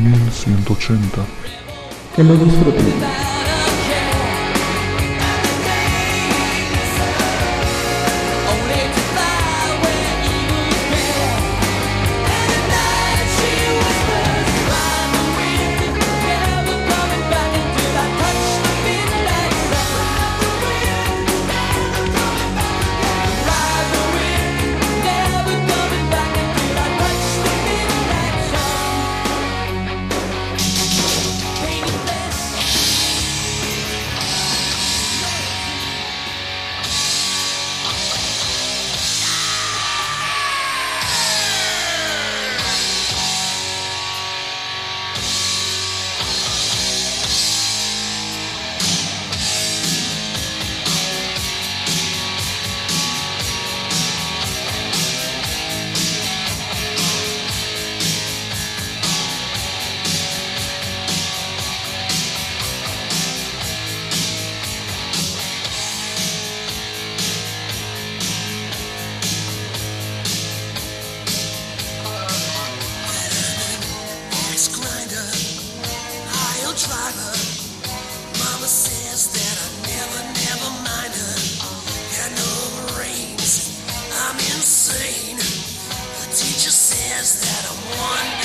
1180. Che lo disfrutti. One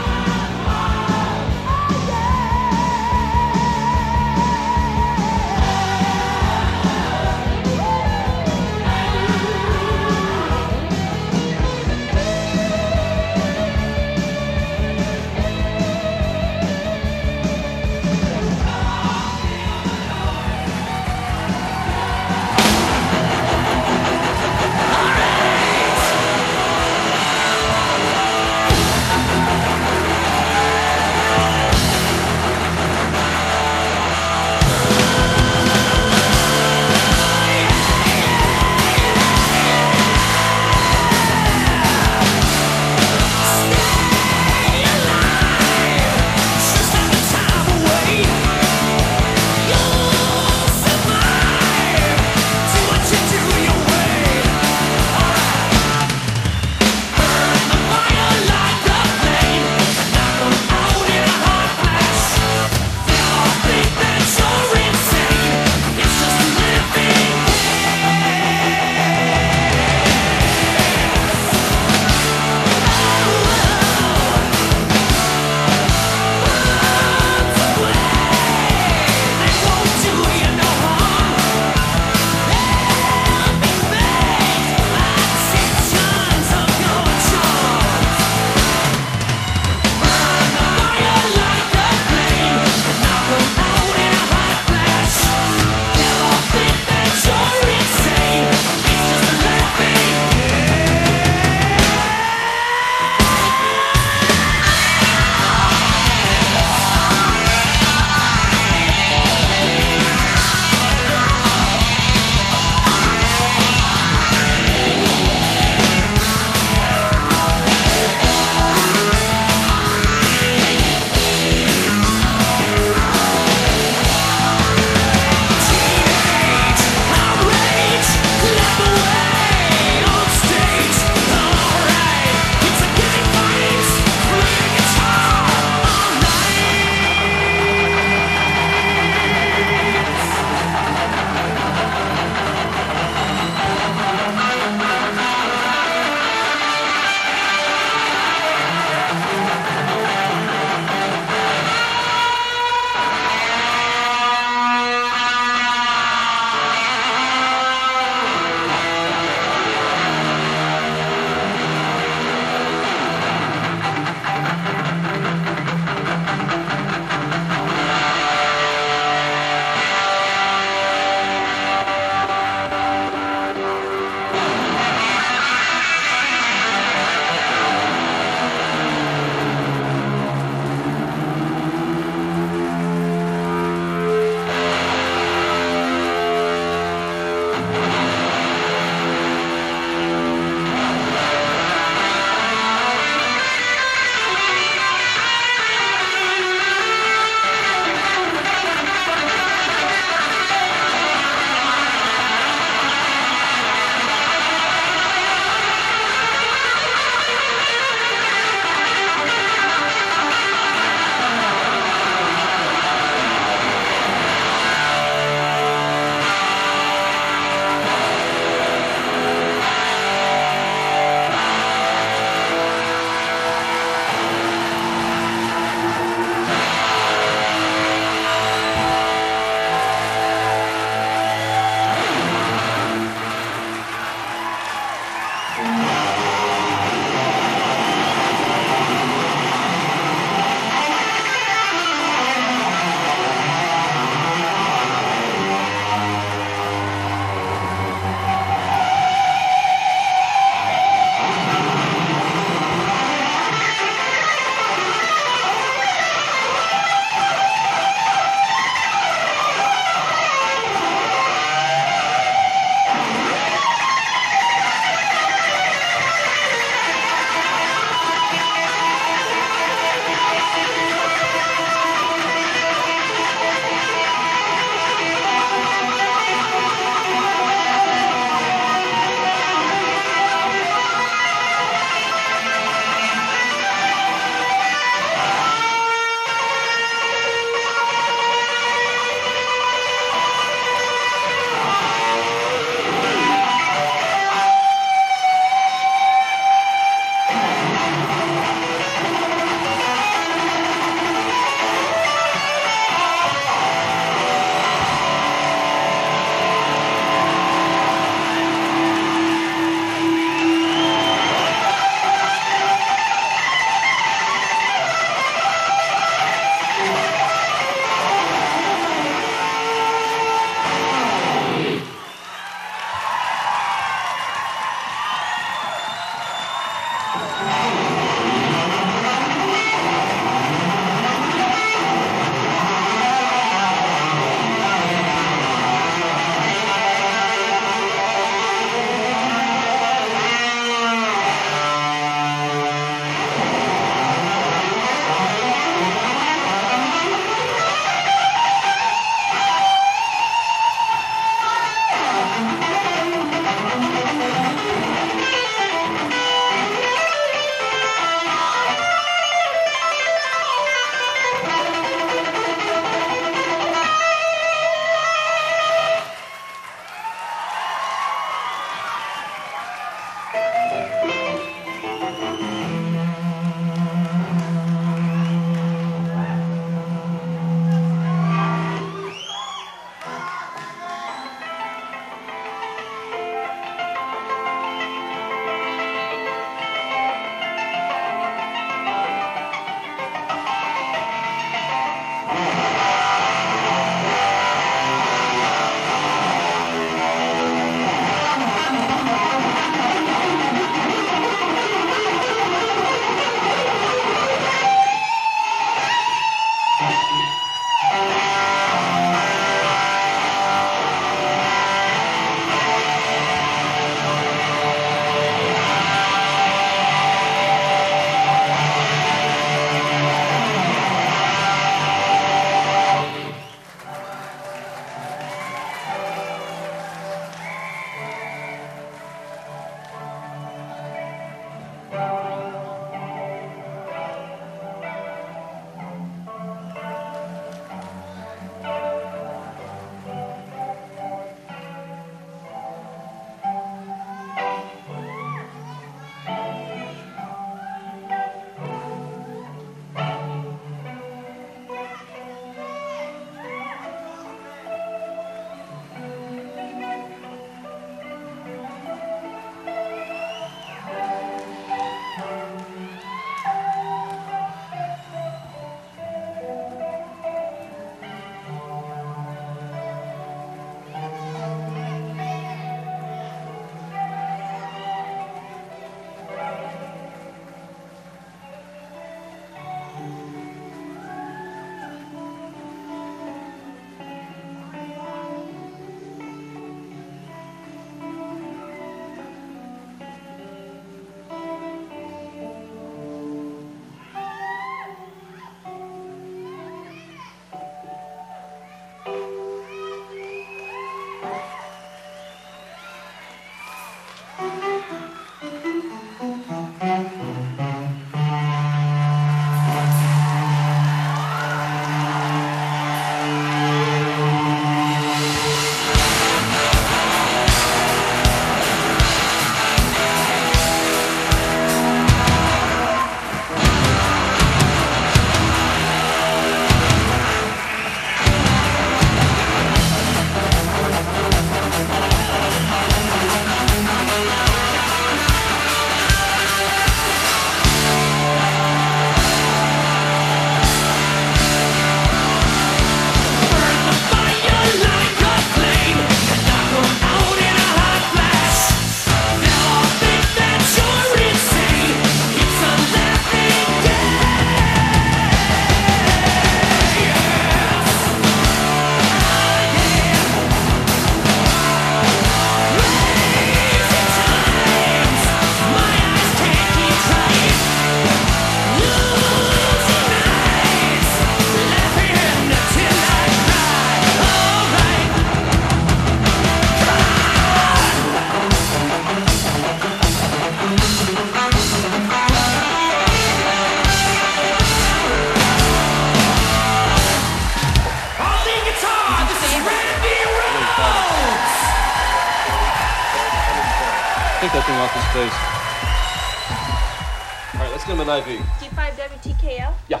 IV. G5 WTKL? Yeah.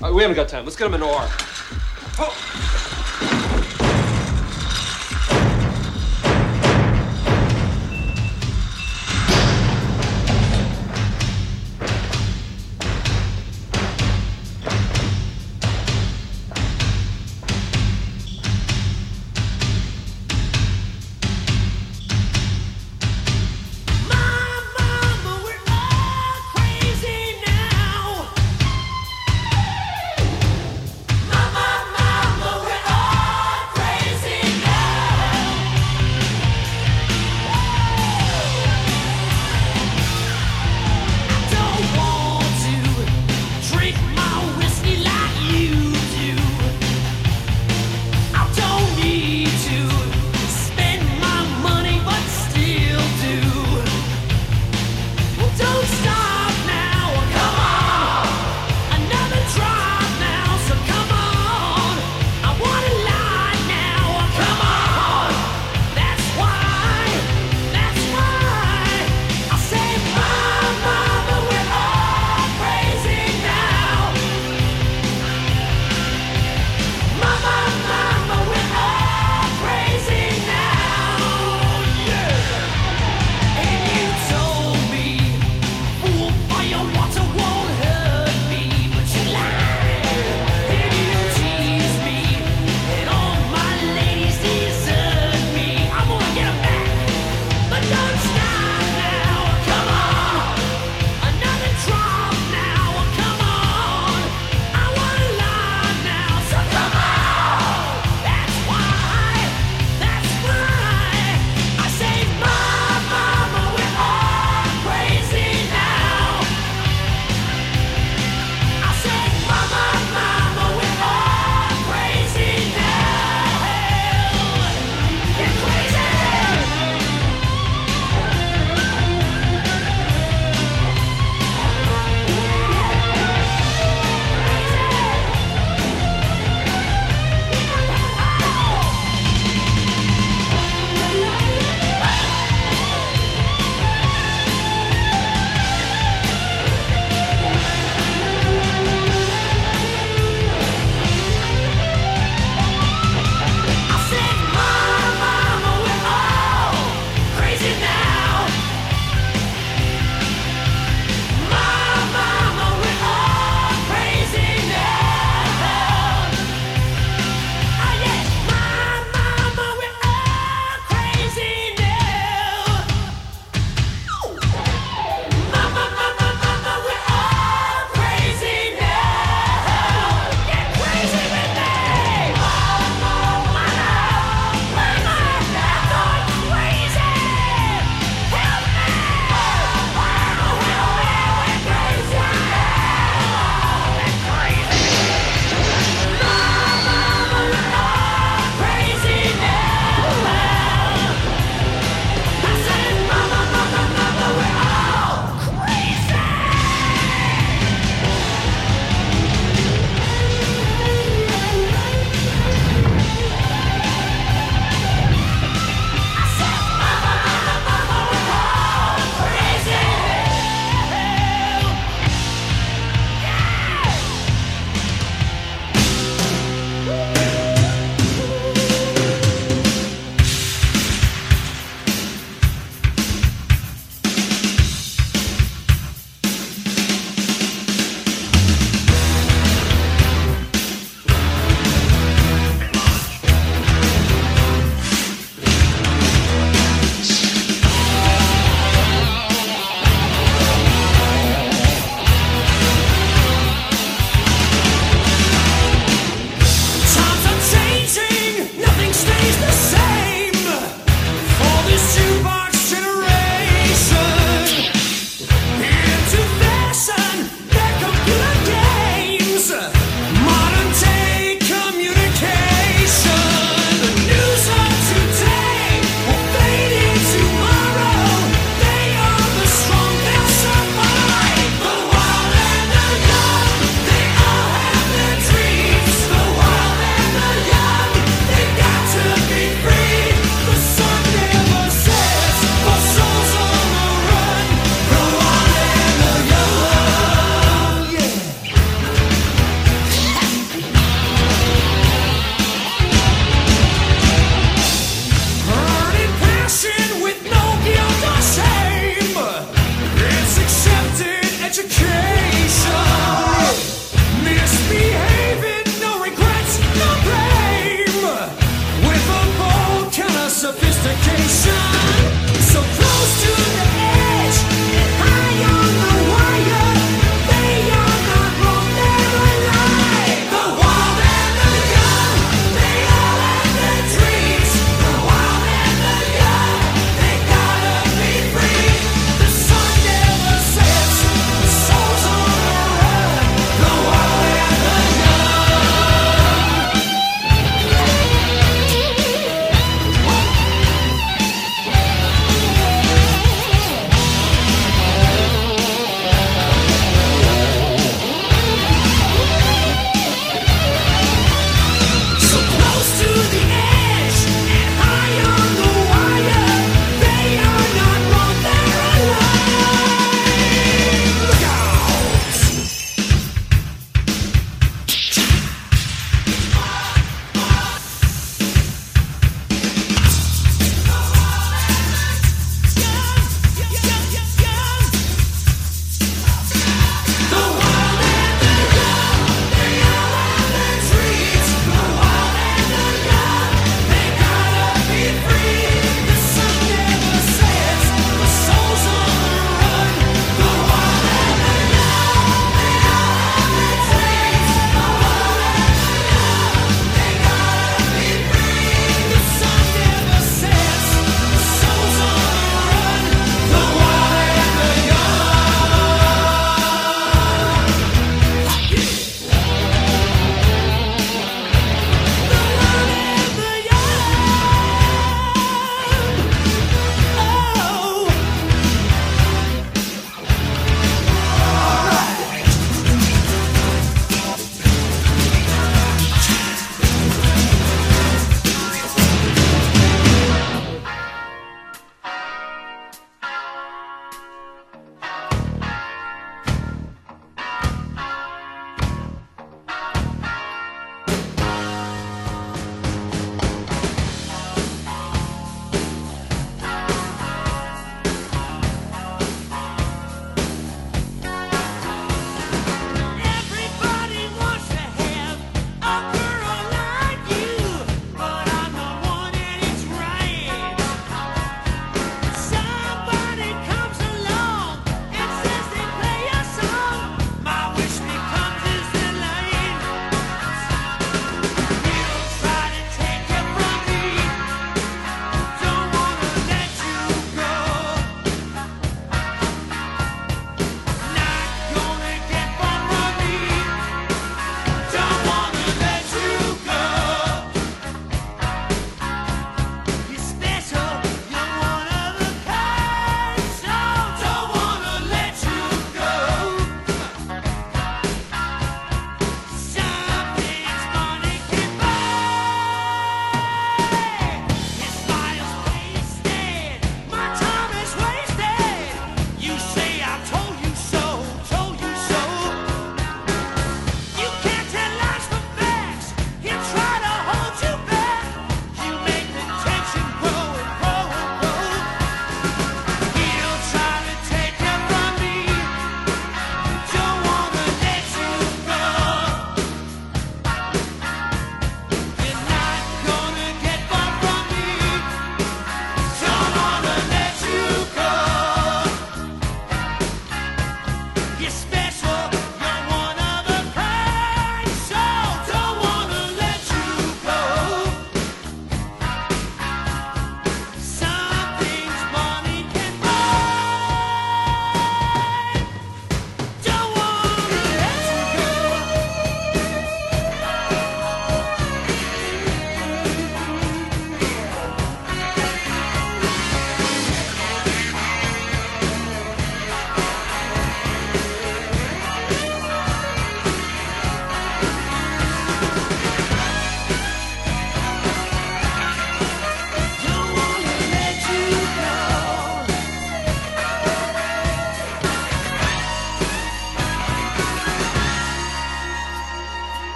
All right, we haven't got time. Let's get him an OR. Oh.